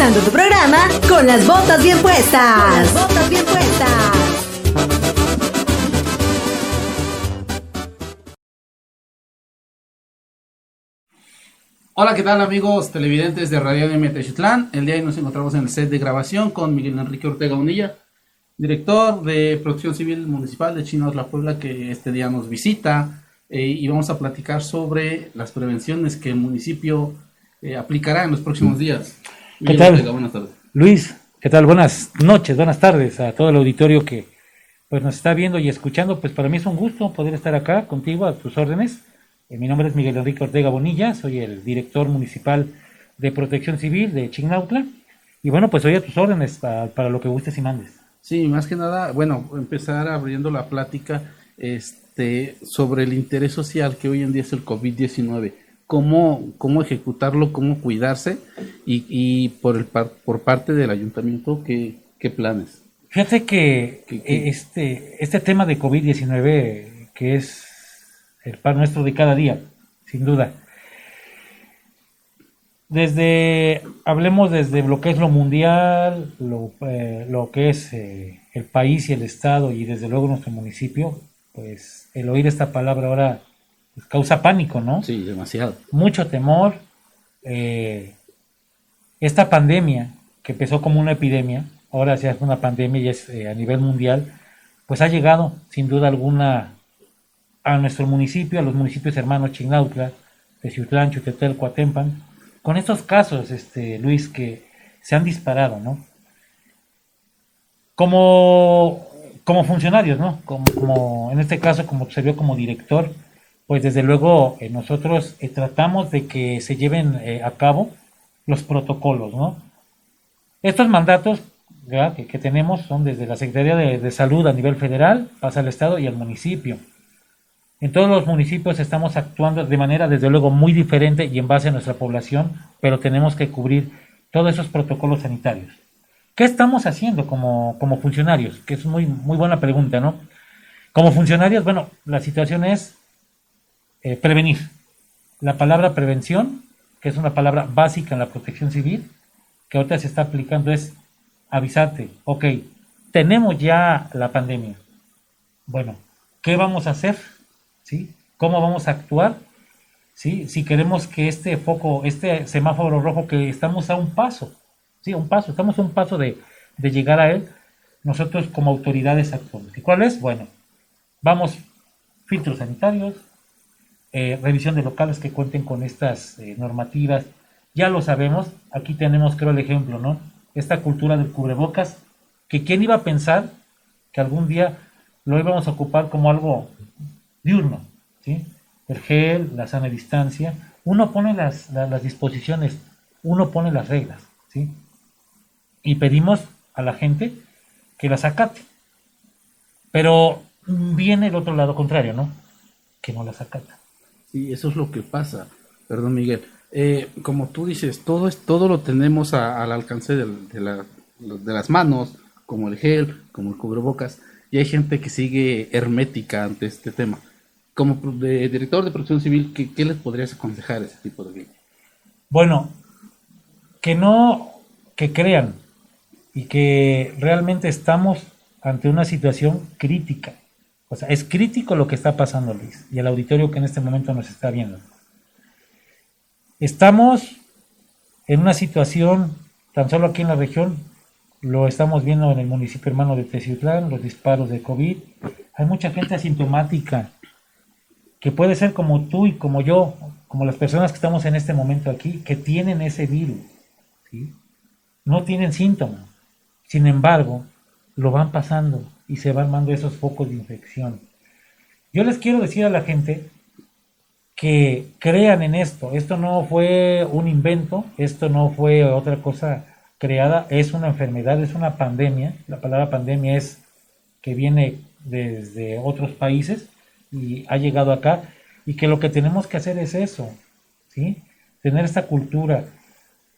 empezando tu programa con las botas bien puestas. Con las botas bien puestas. Hola, ¿qué tal amigos televidentes de Radio de Techitlán? El día de hoy nos encontramos en el set de grabación con Miguel Enrique Ortega Unilla, director de Protección Civil Municipal de Chinos La Puebla, que este día nos visita eh, y vamos a platicar sobre las prevenciones que el municipio eh, aplicará en los próximos días. ¿Qué tal? buenas tardes. Luis, ¿qué tal? Buenas noches, buenas tardes a todo el auditorio que pues nos está viendo y escuchando. Pues para mí es un gusto poder estar acá contigo a tus órdenes. Eh, mi nombre es Miguel Enrique Ortega Bonilla, soy el director municipal de Protección Civil de Chignautla. Y bueno, pues soy a tus órdenes para, para, lo que gustes y mandes. Sí, más que nada, bueno, empezar abriendo la plática este, sobre el interés social que hoy en día es el COVID-19 cómo, cómo ejecutarlo, cómo cuidarse y, y por, el por parte del ayuntamiento, ¿qué, qué planes? Fíjate que Este, este tema de COVID-19, que es el pan nuestro de cada día, sin duda. Desde, hablemos desde lo que es lo mundial, lo, eh, lo que es eh, el país y el Estado y desde luego nuestro municipio, pues el oír esta palabra ahora causa pánico, ¿no? Sí, demasiado. Mucho temor. Eh, esta pandemia, que empezó como una epidemia, ahora ya es una pandemia y es eh, a nivel mundial, pues ha llegado sin duda alguna a nuestro municipio, a los municipios hermanos Chignautla, Teciutlán, Chutetel, Coatempan, con estos casos, este, Luis, que se han disparado, ¿no? Como, como funcionarios, ¿no? Como, como, en este caso, como se vio como director, pues desde luego eh, nosotros eh, tratamos de que se lleven eh, a cabo los protocolos, ¿no? Estos mandatos que, tenemos son desde la Secretaría de, Salud a nivel federal, pasa al Estado y al municipio. En todos los municipios estamos actuando de manera, desde luego, muy diferente y en base a nuestra población, pero tenemos que cubrir todos esos protocolos sanitarios. ¿Qué estamos haciendo como, como funcionarios? Que es muy, muy buena pregunta, ¿no? Como funcionarios, bueno, la situación es eh, prevenir. La palabra prevención, que es una palabra básica en la protección civil, que ahorita se está aplicando es avisarte, ok, tenemos ya la pandemia. Bueno, ¿qué vamos a hacer? ¿Sí? ¿Cómo vamos a actuar? ¿Sí? Si queremos que este foco, este semáforo rojo que estamos a un paso, ¿sí? un paso, estamos a un paso de, de llegar a él, nosotros como autoridades actuamos. ¿Y cuál es? Bueno, vamos, filtros sanitarios, eh, revisión de locales que cuenten con estas eh, normativas. Ya lo sabemos, aquí tenemos creo el ejemplo, ¿no? Esta cultura del cubrebocas, que quién iba a pensar que algún día lo íbamos a ocupar como algo diurno, ¿sí? El gel, la sana distancia, uno pone las, las disposiciones, uno pone las reglas, ¿sí? Y pedimos a la gente que las acate. Pero viene el otro lado contrario, ¿no? Que no las acata. Sí, eso es lo que pasa. Perdón, Miguel. Eh, como tú dices, todo, es, todo lo tenemos al alcance de, la, de, las manos, como el gel, como el cubrebocas, y hay gente que sigue hermética ante este tema. Como director de protección civil, ¿qué, ¿qué, les podrías aconsejar a ese tipo de gente? Bueno, que no, que crean y que realmente estamos ante una situación crítica o sea, es crítico lo que está pasando, Luis, y el auditorio que en este momento nos está viendo. Estamos en una situación, tan solo aquí en la región, lo estamos viendo en el municipio hermano de Teciutlán, los disparos de COVID. Hay mucha gente asintomática que puede ser como tú y como yo, como las personas que estamos en este momento aquí, que tienen ese virus. No tienen síntomas. Sin embargo, lo van pasando y se van armando esos focos de infección. Yo les quiero decir a la gente que crean en esto. Esto no fue un invento, esto no fue otra cosa creada, es una enfermedad, es una pandemia. La palabra pandemia es que viene desde otros países y ha llegado acá y que lo que tenemos que hacer es eso, ¿sí? Tener esta cultura,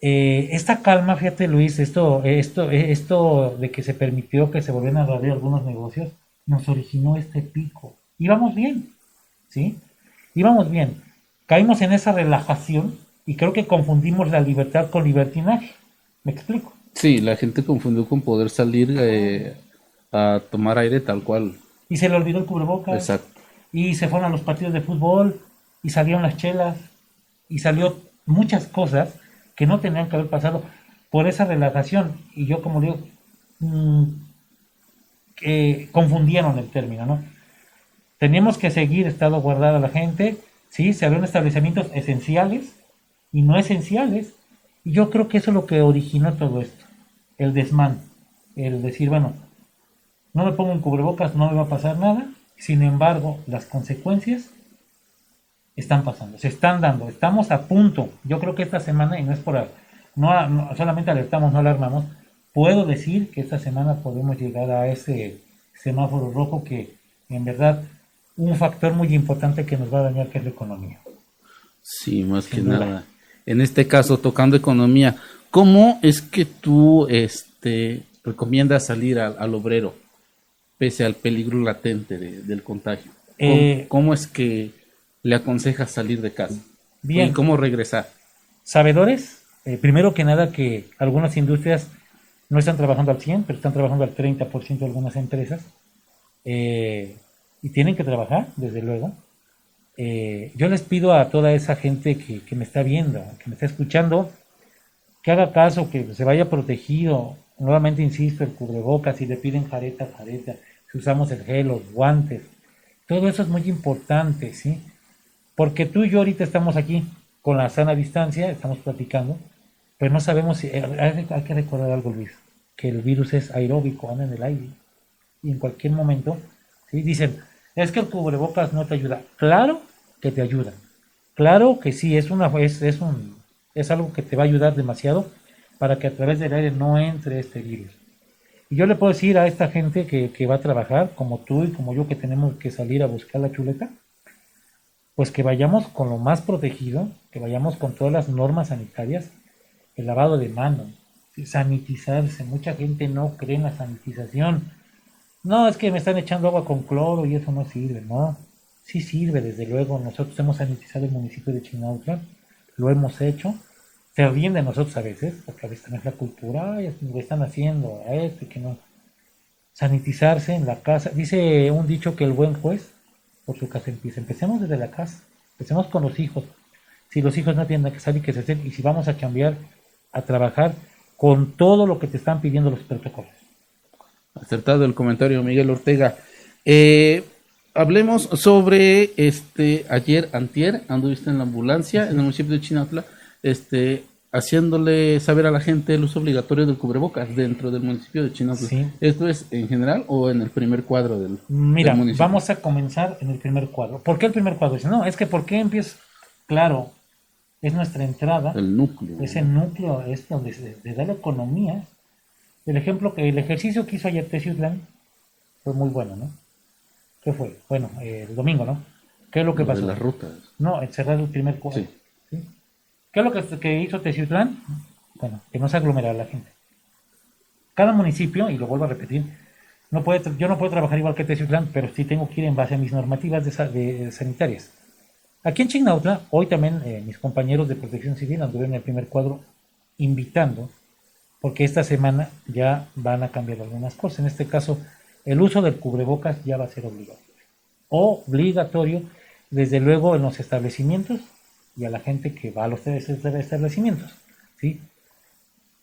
eh, esta calma, fíjate Luis, esto, esto, esto de que se permitió que se volvieran a abrir algunos negocios, nos originó este pico. Íbamos bien, ¿sí? Íbamos bien. Caímos en esa relajación y creo que confundimos la libertad con libertinaje. ¿Me explico? Sí, la gente confundió con poder salir eh, a tomar aire tal cual. Y se le olvidó el cubrebocas. Exacto. Y se fueron a los partidos de fútbol y salieron las chelas y salió muchas cosas que no tenían que haber pasado por esa relajación. Y yo, como digo, mm, eh, confundieron el término, ¿no? Teníamos que seguir estado guardada la gente, sí, se abrieron establecimientos esenciales y no esenciales. Y yo creo que eso es lo que originó todo esto, el desmán, el decir, bueno, no me pongo un cubrebocas, no me va a pasar nada, sin embargo, las consecuencias están pasando, se están dando, estamos a punto, yo creo que esta semana, y no es por, no, no solamente alertamos, no alarmamos, puedo decir que esta semana podemos llegar a ese semáforo rojo que en verdad un factor muy importante que nos va a dañar que es la economía. Sí, más que nada. En este caso, tocando economía, ¿cómo es que tú este, recomiendas salir al, obrero pese al peligro latente del contagio? Eh, ¿Cómo, es que le aconsejas salir de casa? Bien. ¿Y cómo regresar? Sabedores, eh, primero que nada que algunas industrias no están trabajando al 100, pero están trabajando al 30% de algunas empresas. Eh, y tienen que trabajar, desde luego. Eh, yo les pido a toda esa gente que, que, me está viendo, que me está escuchando, que haga caso, que se vaya protegido. Nuevamente insisto, el cubrebocas, si le piden jareta, jareta, si usamos el gel, los guantes, todo eso es muy importante, ¿sí? Porque tú y yo ahorita estamos aquí con la sana distancia, estamos platicando, pero no sabemos si... Eh, hay, que recordar algo, Luis, que el virus es aeróbico, anda en el aire. Y en cualquier momento, ¿sí? Dicen, es que el cubrebocas no te ayuda. Claro que te ayuda. Claro que sí, es, una, es, es, un, es algo que te va a ayudar demasiado para que a través del aire no entre este virus. Y yo le puedo decir a esta gente que, que va a trabajar, como tú y como yo, que tenemos que salir a buscar la chuleta, pues que vayamos con lo más protegido, que vayamos con todas las normas sanitarias el lavado de manos, sanitizarse. Mucha gente no cree en la sanitización. No, es que me están echando agua con cloro y eso no sirve, ¿no? Sí sirve, desde luego. Nosotros hemos sanitizado el municipio de Chinautla, lo hemos hecho. Se ríen de nosotros a veces, porque a veces también es la cultura, lo están haciendo, a esto y que no. Sanitizarse en la casa. Dice un dicho que el buen juez por su casa empieza. Empecemos desde la casa, empecemos con los hijos. Si los hijos no tienen que salir, que se estén, y si vamos a cambiar a trabajar con todo lo que te están pidiendo los protocolos. Acertado el comentario, Miguel Ortega. Eh, hablemos sobre este ayer, antier, anduviste en la ambulancia en el municipio de Chinatla, este, haciéndole saber a la gente el uso obligatorio del cubrebocas dentro del municipio de Chinatla. ¿Esto es en general o en el primer cuadro del, Mira, vamos a comenzar en el primer cuadro. ¿Por qué el primer cuadro? No, es que ¿por qué empieza? Claro, es nuestra entrada. El núcleo. Ese núcleo es donde se, da la economía. El ejemplo que el ejercicio que hizo ayer Teciutlán fue muy bueno, ¿no? ¿Qué fue? Bueno, el domingo, ¿no? ¿Qué es lo que pasó? las rutas. No, cerrar el primer cuadro. Sí. ¿Qué es lo que, que hizo Teciutlán? Bueno, que no se aglomerara la gente. Cada municipio, y lo vuelvo a repetir, yo no puedo trabajar igual que Teciutlán, pero sí tengo que ir en base a mis normativas sanitarias. Aquí en Chignautla, hoy también eh, mis compañeros de protección civil anduvieron en el primer cuadro invitando, porque esta semana ya van a cambiar algunas cosas. En este caso, el uso del cubrebocas ya va a ser obligatorio. Obligatorio, desde luego, en los establecimientos y a la gente que va a los establecimientos. ¿sí?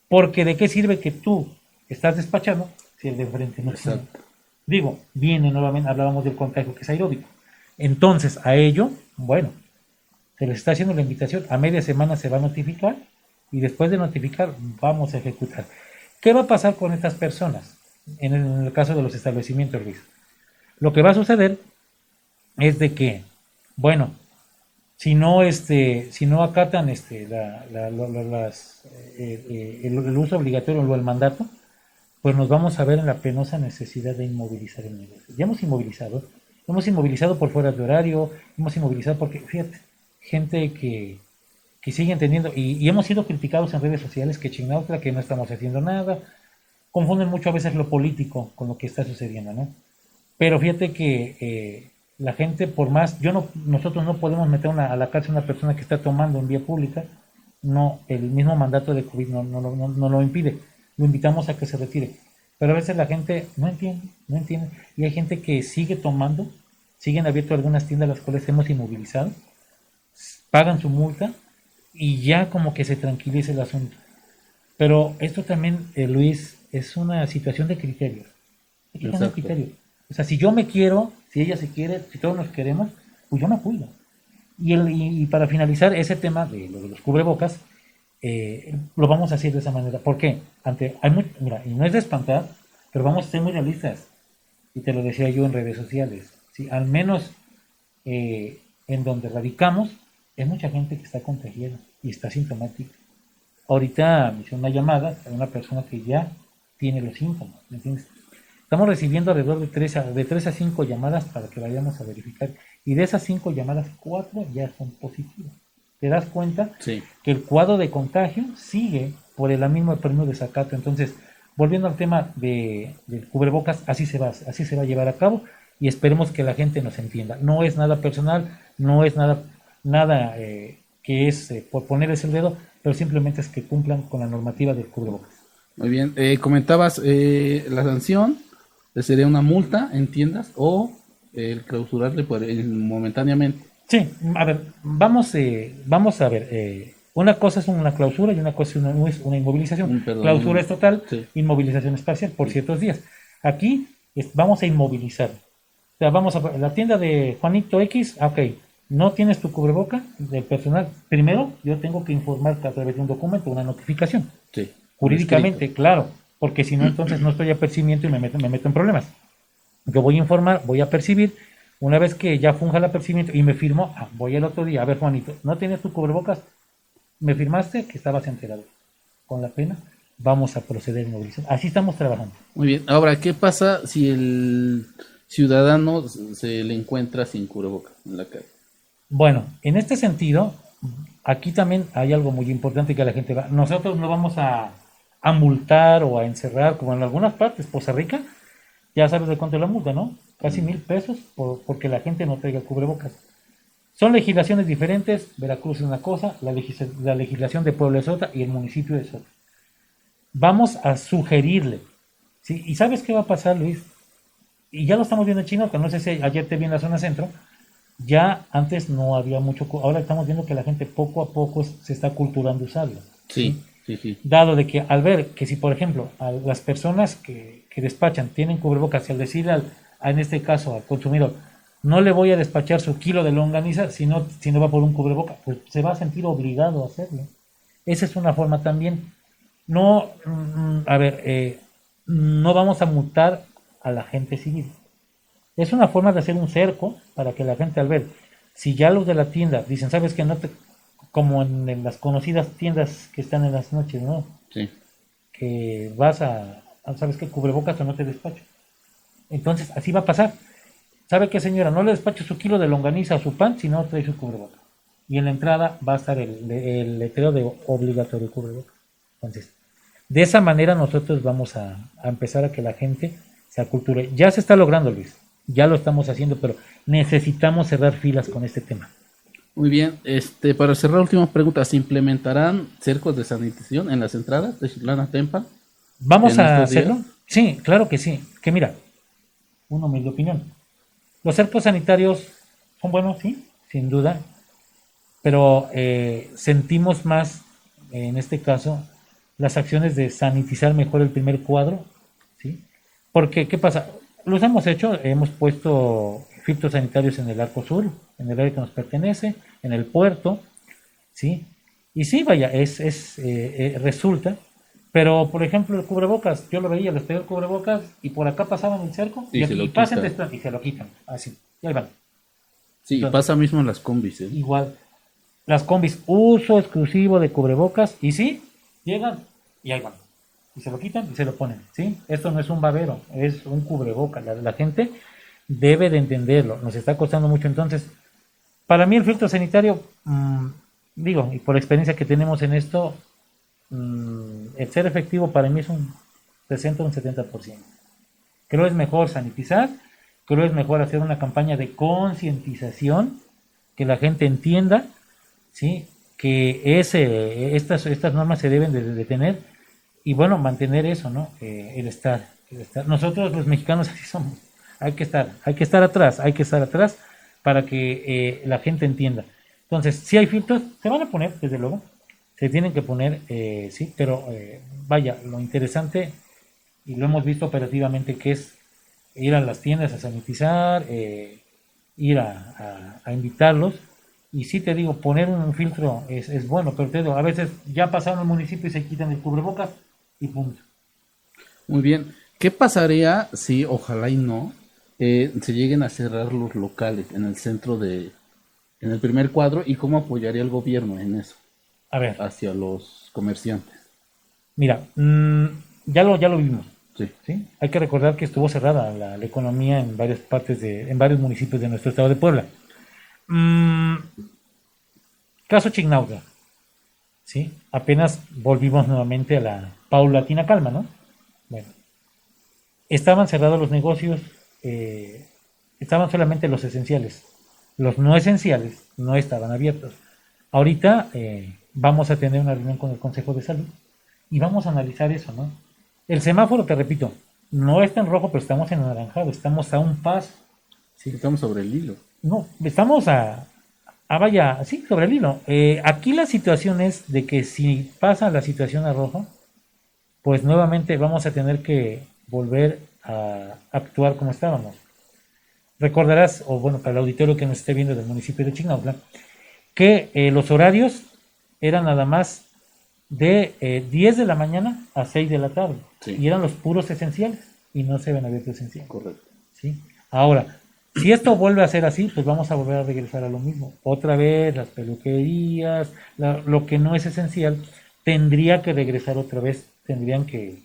Porque de qué sirve que tú estás despachando si el de enfrente no tiene. Digo, viene nuevamente, hablábamos del contagio que es aeróbico. Entonces, a ello bueno, se les está haciendo la invitación. A media semana se va a notificar y después de notificar vamos a ejecutar. ¿Qué va a pasar con estas personas? En el, caso de los establecimientos, Luis. Lo que va a suceder es de que, bueno, si no, este, si no acatan este, la, las, eh, eh, el, uso obligatorio o el mandato, pues nos vamos a ver en la penosa necesidad de inmovilizar el negocio. Ya hemos inmovilizado, hemos inmovilizado por fuera de horario, hemos inmovilizado porque, fíjate, gente que, que sigue entendiendo, y, hemos sido criticados en redes sociales que Chinautra, que no estamos haciendo nada, confunden mucho a veces lo político con lo que está sucediendo, ¿no? Pero fíjate que eh, la gente, por más, yo no, nosotros no podemos meter a la cárcel a una persona que está tomando en vía pública, no, el mismo mandato de COVID no, no, no, no lo impide. Lo invitamos a que se retire. Pero a veces la gente no entiende, no entiende. Y hay gente que sigue tomando, siguen abierto algunas tiendas las cuales hemos inmovilizado, pagan su multa y ya como que se tranquiliza el asunto. Pero esto también, eh, Luis, es una situación de criterio. Hay que criterio. O sea, si yo me quiero, si ella se quiere, si todos nos queremos, pues yo me cuido. Y, el, y, para finalizar ese tema de, lo de los cubrebocas, eh, lo vamos a hacer de esa manera. ¿Por qué? Ante, hay muy, mira, y no es de espantar, pero vamos a ser muy realistas. Y te lo decía yo en redes sociales. ¿sí? Al menos eh, en donde radicamos, hay mucha gente que está contagiada y está sintomática. Ahorita me hizo una llamada a una persona que ya tiene los síntomas, ¿me entiendes? Estamos recibiendo alrededor de 3 a, de 3 a 5 llamadas para que vayamos a verificar. Y de esas 5 llamadas, 4 ya son positivas. ¿Te das cuenta? Sí. que el cuadro de contagio sigue por el mismo premio de Zacato. Entonces, volviendo al tema de, del cubrebocas, así se va, así se va a llevar a cabo y esperemos que la gente nos entienda. No es nada personal, no es nada, nada eh, que es eh, por ponerles el dedo, pero simplemente es que cumplan con la normativa del cubrebocas. Muy bien. Eh, comentabas eh, la sanción sería una multa en tiendas o el clausurarle por, el- momentáneamente. Sí, a ver, vamos, eh, vamos a ver. eh, una cosa es una clausura y una cosa es una, inmovilización. Mm, perdón. clausura es total, Sí. inmovilización es parcial por ciertos días. Aquí es- vamos a inmovilizar. O sea, vamos a la tienda de Juanito X, ah, ok, no tienes tu cubreboca del personal. Primero, yo tengo que informarte a través de un documento, una notificación. Sí. Jurídicamente, claro, porque si no, entonces no estoy apercibiendo y me meto, me meto en problemas. Yo voy a informar, voy a percibir. Una vez que ya funja el apercibimiento y me firmó, ah, voy el otro día, a ver, Juanito, ¿no tienes tu cubrebocas? Me firmaste que estabas enterado. Con la pena, vamos a proceder en movilización. Así estamos trabajando. Muy bien. Ahora, ¿qué pasa si el ciudadano se le encuentra sin cubrebocas en la calle? Bueno, en este sentido, aquí también hay algo muy importante que la gente va. Nosotros no vamos a, a multar o a encerrar, como en algunas partes, Poza Rica, ya sabes de cuánto es la multa, ¿no? Casi mil pesos por, porque la gente no traiga cubrebocas. Son legislaciones diferentes, Veracruz es una cosa, la, legis- la legislación de Puebla es otra y el municipio es otra. Vamos a sugerirle, ¿sí? ¿Y sabes qué va a pasar, Luis? Y ya lo estamos viendo en China, que no sé si ayer te vi en la zona centro, ya antes no había mucho, ahora estamos viendo que la gente poco a poco se está culturando usarlo. Sí, Dado de que al ver que si, por ejemplo, a las personas que, que despachan tienen cubrebocas y al decirle al, en este caso al consumidor, no le voy a despachar su kilo de longaniza si no, si no va por un cubreboca, pues se va a sentir obligado a hacerlo. Esa es una forma también. No, mm, a ver, eh, no vamos a multar a la gente civil. Es una forma de hacer un cerco para que la gente al ver, si ya los de la tienda dicen, sabes que no te, como en, en las conocidas tiendas que están en las noches, ¿no? Sí. Que vas a, a, sabes que cubrebocas o no te despacho. Entonces, así va a pasar. ¿Sabe qué, señora? No le despacho su kilo de longaniza o su pan si no trae su cubreboca. Y en la entrada va a estar el, el letrero de obligatorio cubreboca. Entonces, de esa manera nosotros vamos a, a empezar a que la gente se aculture. Ya se está logrando, Luis. Ya lo estamos haciendo, pero necesitamos cerrar filas con este tema. Muy bien. Este, para cerrar, última pregunta. ¿Se implementarán cercos de sanitización en las entradas de Chitlana Tempa? ¿Vamos ¿En a días? hacerlo? Sí, claro que sí. Que mira, una humilde opinión. Los cercos sanitarios son buenos, sí, sin duda, pero eh, sentimos más, en este caso, las acciones de sanitizar mejor el primer cuadro, ¿sí? Porque, ¿qué pasa? Los hemos hecho, hemos puesto filtros sanitarios en el arco sur, en el área que nos pertenece, en el puerto, ¿sí? Y sí, vaya, es, es eh, eh, resulta, pero por ejemplo el cubrebocas, yo lo veía, les pedía el cubrebocas y por acá pasaban el cerco Y y, se lo pasen quitan. y se lo quitan, así, y ahí van. Sí, Entonces- pasa mismo en las combis. ¿eh? Igual, las combis, uso exclusivo de cubrebocas y sí, llegan y ahí van. Y se lo quitan y se lo ponen, ¿sí? Esto no es un babero, es un cubrebocas. La, la gente debe de entenderlo, nos está costando mucho. Entonces, para mí el filtro sanitario, mm, digo, y por experiencia que tenemos en esto, mm, el ser efectivo para mí es un 60 o un 70%. Creo es mejor sanitizar, creo es mejor hacer una campaña de concientización, que la gente entienda, ¿sí? que ese, estas, estas normas se deben de, de tener y bueno, mantener eso, ¿no? Eh, el, estar, el estar. Nosotros los mexicanos así somos. Hay que estar, hay que estar atrás, hay que estar atrás para que eh, la gente entienda. Entonces, si hay filtros, se van a poner, desde luego, se tienen que poner, eh, sí, pero eh, vaya, lo interesante, y lo hemos visto operativamente, que es ir a las tiendas a sanitizar, eh, ir a, invitarlos, y sí te digo, poner un filtro es, bueno, pero a veces ya pasaron al municipio y se quitan el cubrebocas y punto. Muy bien. ¿Qué pasaría si, ojalá y no, eh, se lleguen a cerrar los locales en el centro de, en el primer cuadro y cómo apoyaría el gobierno en eso A ver, hacia los comerciantes? mira, mm, ya lo, ya lo vimos. Sí. ¿sí? Hay que recordar que estuvo cerrada la, la economía en varias partes de, en varios municipios de nuestro estado de Puebla. Mm, caso Chignautla, ¿sí? Apenas volvimos nuevamente a la paulatina calma, ¿no? Bueno, estaban cerrados los negocios, eh, estaban solamente los esenciales. Los no esenciales no estaban abiertos. Ahorita eh, vamos a tener una reunión con el Consejo de Salud y vamos a analizar eso, ¿no? El semáforo, te repito, no está en rojo, pero estamos en anaranjado, estamos a un paso. Sí, estamos sobre el hilo. No, estamos a, a vaya, sí, sobre el hilo. Eh, aquí la situación es de que si pasa la situación a rojo, pues nuevamente vamos a tener que volver a actuar como estábamos. Recordarás, o bueno, para el auditorio que nos esté viendo del municipio de Chignautla, que eh, los horarios eran nada más de eh, 10 de la mañana a 6 de la tarde. Sí. Y eran los puros esenciales y no se ven abiertos esenciales. Correcto. ¿sí? Ahora, si esto vuelve a ser así, pues vamos a volver a regresar a lo mismo. Otra vez, las peluquerías, la- lo que no es esencial, tendría que regresar otra vez, tendrían que,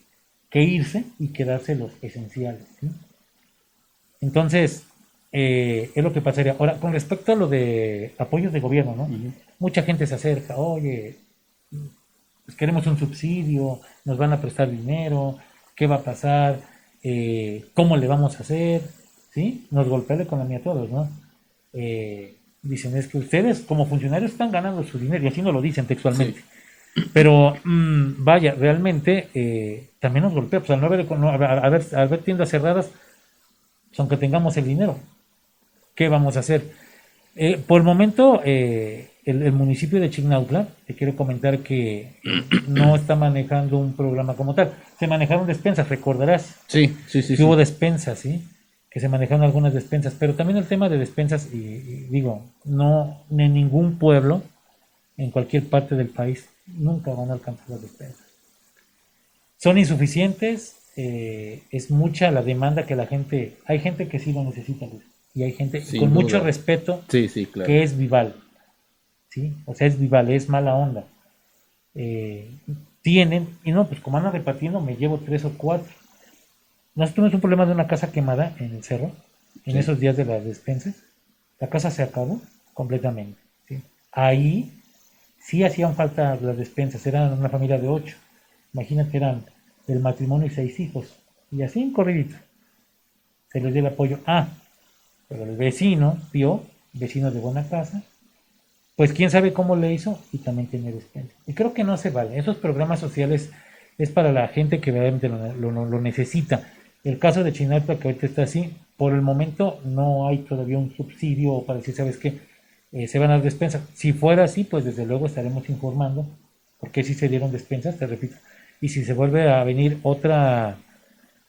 que irse y quedarse los esenciales. ¿sí? Entonces, eh, es lo que pasaría. Ahora, con respecto a lo de apoyos de gobierno, ¿no? Mucha gente se acerca, oye, pues queremos un subsidio, nos van a prestar dinero, ¿qué va a pasar? Eh, ¿Cómo le vamos a hacer? ¿Sí? Nos golpea la economía a todos, ¿no? Eh, dicen, es que ustedes como funcionarios están ganando su dinero, y así no lo dicen textualmente. Pero mm, vaya, realmente eh, también nos golpea, pues al no haber, no al haber tiendas cerradas, pues, aunque tengamos el dinero, ¿qué vamos a hacer? Eh, por el momento, eh, el, el municipio de Chignautla, te quiero comentar que no está manejando un programa como tal. Se manejaron despensas, recordarás Sí, sí, sí. que sí. hubo despensas, ¿sí? Que se manejaron algunas despensas, pero también el tema de despensas, y, y digo, no, en ningún pueblo, en cualquier parte del país, nunca van a alcanzar las despensas. Son insuficientes, eh, es mucha la demanda que la gente, hay gente que sí lo necesita, Luis, y hay gente Sin con duda. mucho respeto Sí, sí, claro. que es Vival. ¿Sí? O sea, es Vival, es mala onda. Eh, tienen, y no, pues como andan repartiendo, me llevo tres o cuatro. Nosotros tuvimos un problema de una casa quemada en el cerro, en Sí. esos días de las despensas. La casa se acabó completamente. ¿sí? Ahí sí hacían falta las despensas, eran una familia de ocho. Imagínate, eran del matrimonio y seis hijos. Y así corridito. Se les dio el apoyo. Ah, pero el vecino vio, vecino de buena casa, pues quién sabe cómo le hizo y también tiene despensa. Y creo que no se vale. Esos programas sociales es para la gente que realmente lo, lo- lo necesita. El caso de Chinalpa, que ahorita está así, por el momento no hay todavía un subsidio para decir, ¿sabes qué? Eh, se van a dar despensas. Si fuera así, pues desde luego estaremos informando, porque si se dieron despensas, te repito. Y si se vuelve a venir otra,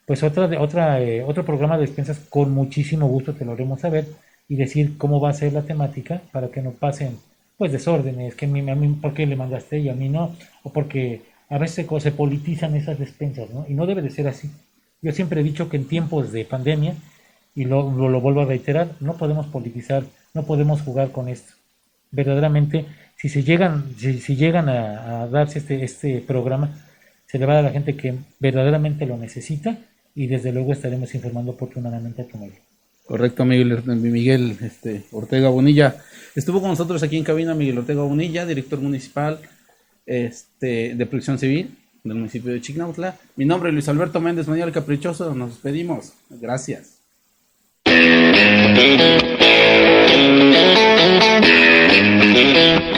pues otra, otra, eh, otro programa de despensas, con muchísimo gusto te lo haremos saber y decir cómo va a ser la temática para que no pasen pues desórdenes, que a mí, por qué le mandaste y a mí no, o porque a veces co- se politizan esas despensas, ¿no? Y no debe de ser así. Yo siempre he dicho que en tiempos de pandemia, y lo, lo, vuelvo a reiterar, no podemos politizar, no podemos jugar con esto. Verdaderamente, si se llegan, si, si llegan a, darse este, este programa, se le va a dar la gente que verdaderamente lo necesita y desde luego estaremos informando oportunamente a tu medio. Correcto, Miguel, Miguel este, Ortega Bonilla. Estuvo con nosotros aquí en cabina Miguel Ortega Bonilla, director municipal este, de Protección Civil del municipio de Chignautla. Mi nombre es Luis Alberto Méndez Manuel Caprichoso. Nos despedimos. Gracias. Thank you.